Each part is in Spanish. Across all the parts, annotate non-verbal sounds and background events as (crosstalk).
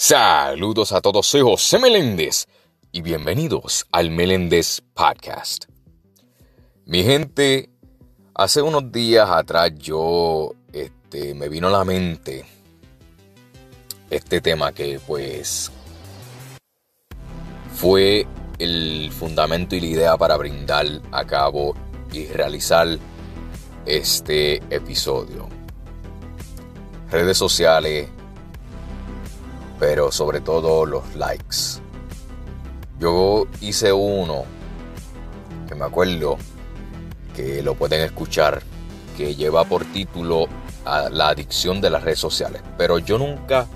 Saludos a todos, soy José Meléndez y bienvenidos al Meléndez Podcast. Mi gente, hace unos días atrás yo este, me vino a la mente este tema que pues fue el fundamento y la idea para brindar a cabo y realizar este episodio. Redes sociales, pero sobre todo los likes. Yo hice uno que me acuerdo que lo pueden escuchar, que lleva por título a la adicción de las redes sociales. Pero yo nunca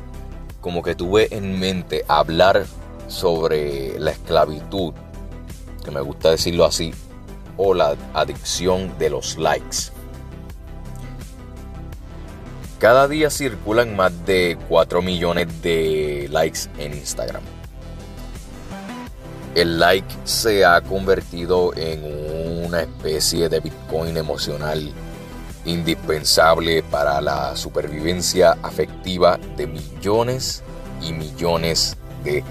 como que tuve en mente hablar sobre la esclavitud, que me gusta decirlo así, o la adicción de los likes. Cada día circulan más de 4 millones de likes en Instagram. El like se ha convertido en una especie de Bitcoin emocional indispensable para la supervivencia afectiva de millones y millones de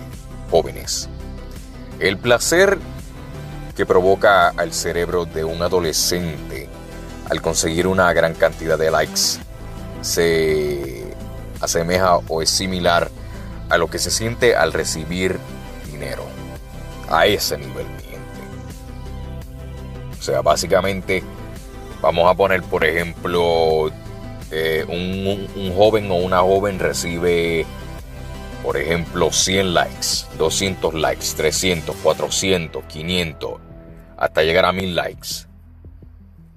jóvenes. El placer que provoca al cerebro de un adolescente al conseguir una gran cantidad de likes se asemeja o es similar a lo que se siente al recibir dinero. A ese nivel, mi O sea, básicamente, vamos a poner, por ejemplo, eh, un, un joven o una joven recibe, por ejemplo, 100 likes, 200 likes, 300, 400, 500, hasta llegar a 1000 likes.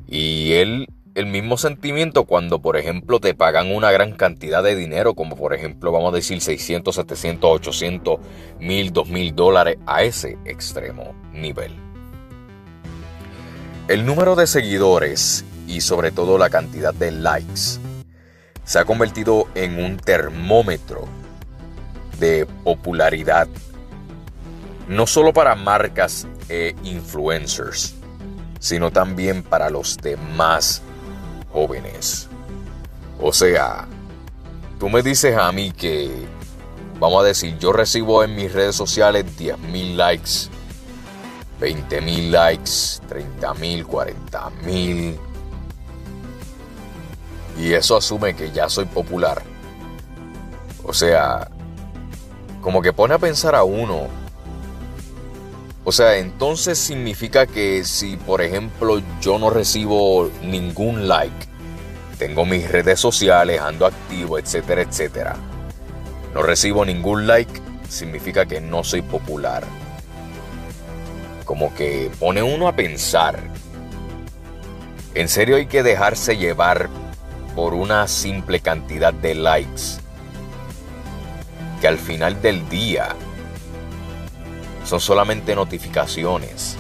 Y él el mismo sentimiento cuando, por ejemplo, te pagan una gran cantidad de dinero, como por ejemplo, vamos a decir 600, 700, 800, 1000, 2000 dólares a ese extremo nivel. El número de seguidores y sobre todo la cantidad de likes se ha convertido en un termómetro de popularidad, no solo para marcas e influencers, sino también para los demás jóvenes. O sea, tú me dices a mí que, vamos a decir, yo recibo en mis redes sociales 10.000 likes, 20.000 likes, 30.000, 40.000. Y eso asume que ya soy popular. O sea, como que pone a pensar a uno o sea, entonces significa que si, por ejemplo, yo no recibo ningún like, tengo mis redes sociales, ando activo, etcétera, etcétera, no recibo ningún like, significa que no soy popular. Como que pone uno a pensar. En serio hay que dejarse llevar por una simple cantidad de likes. Que al final del día son solamente notificaciones.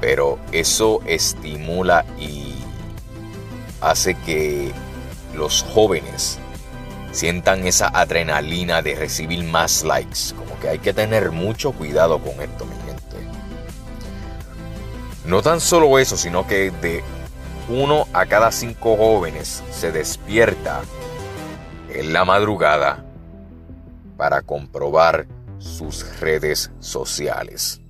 Pero eso estimula y hace que los jóvenes sientan esa adrenalina de recibir más likes. Como que hay que tener mucho cuidado con esto, mi gente. No tan solo eso, sino que de uno a cada cinco jóvenes se despierta en la madrugada para comprobar sus redes sociales.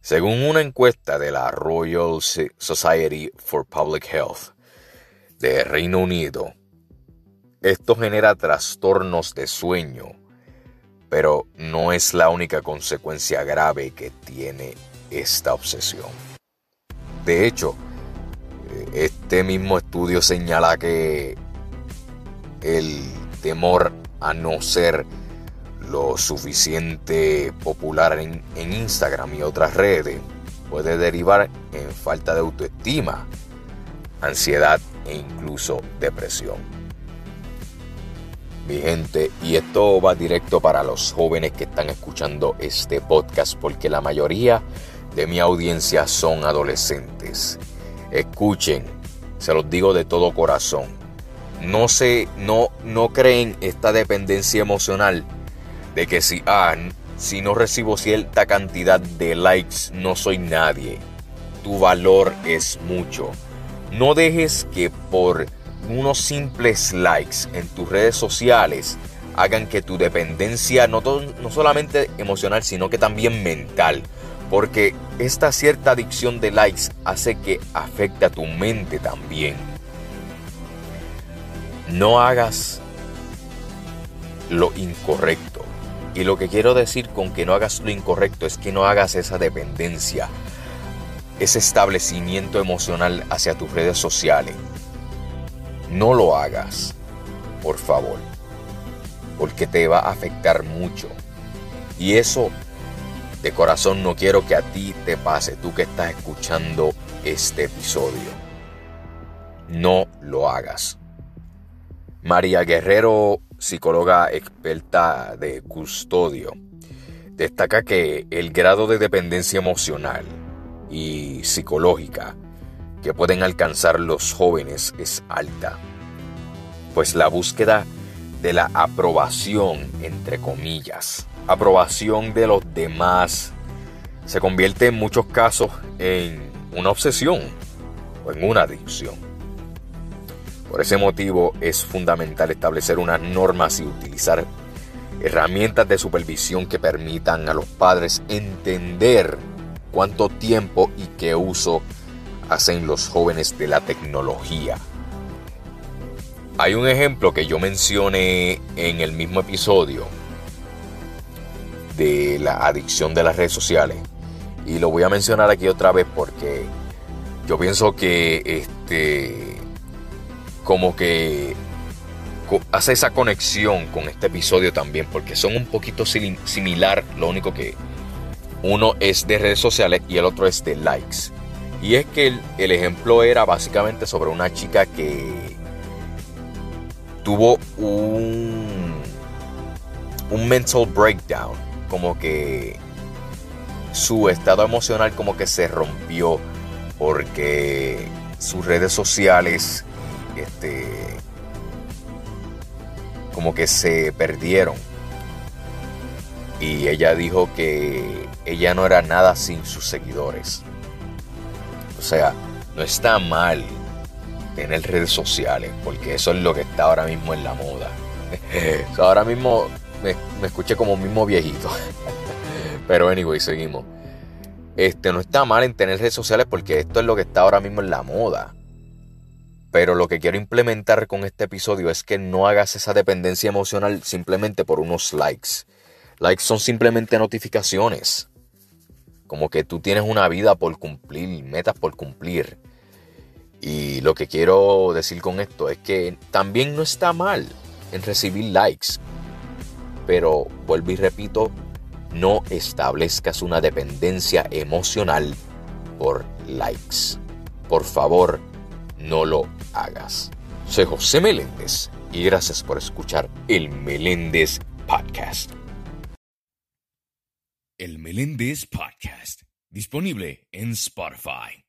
Según una encuesta de la Royal Society for Public Health de Reino Unido, esto genera trastornos de sueño, pero no es la única consecuencia grave que tiene esta obsesión. De hecho, este mismo estudio señala que el temor a no ser lo suficiente popular en, Instagram y otras redes puede derivar en falta de autoestima, ansiedad e incluso depresión. Mi gente, y esto va directo para los jóvenes que están escuchando este podcast porque la mayoría de mi audiencia son adolescentes. Escuchen, se los digo de todo corazón. No se no no creen esta dependencia emocional de que si, si no recibo cierta cantidad de likes no soy nadie. Tu valor es mucho. No dejes que por unos simples likes en tus redes sociales hagan que tu dependencia no, no solamente emocional, sino que también mental. Porque esta cierta adicción de likes hace que afecte a tu mente también. No hagas lo incorrecto. Y lo que quiero decir con que no hagas lo incorrecto es que no hagas esa dependencia, ese establecimiento emocional hacia tus redes sociales. No lo hagas, por favor, porque te va a afectar mucho. Y eso de corazón no quiero que a ti te pase, tú que estás escuchando este episodio. No lo hagas. María Guerrero, psicóloga experta de custodio, destaca que el grado de dependencia emocional y psicológica que pueden alcanzar los jóvenes es alta, pues la búsqueda de la aprobación, entre comillas, aprobación de los demás, se convierte en muchos casos en una obsesión o en una adicción. Por ese motivo es fundamental establecer unas normas y utilizar herramientas de supervisión que permitan a los padres entender cuánto tiempo y qué uso hacen los jóvenes de la tecnología. Hay un ejemplo que yo mencioné en el mismo episodio de la adicción de las redes sociales y lo voy a mencionar aquí otra vez porque yo pienso que este como que hace esa conexión con este episodio también porque son un poquito similar, lo único que uno es de redes sociales y el otro es de likes. Y es que el, ejemplo era básicamente sobre una chica que tuvo un, un mental breakdown, como que su estado emocional como que se rompió porque sus redes sociales este como que se perdieron y ella dijo que ella no era nada sin sus seguidores. O sea, no está mal tener redes sociales, porque eso es lo que está ahora mismo en la moda. (laughs) ahora mismo me, escuché como mismo viejito. (laughs) Pero anyway, seguimos. Este no está mal en tener redes sociales porque esto es lo que está ahora mismo en la moda. Pero lo que quiero implementar con este episodio es que no hagas esa dependencia emocional simplemente por unos likes. Likes son simplemente notificaciones. Como que tú tienes una vida por cumplir, metas por cumplir. Y lo que quiero decir con esto es que también no está mal en recibir likes. Pero vuelvo y repito, no establezcas una dependencia emocional por likes. Por favor, no lo hagas. Soy José Meléndez y gracias por escuchar el Meléndez Podcast. El Meléndez Podcast, disponible en Spotify.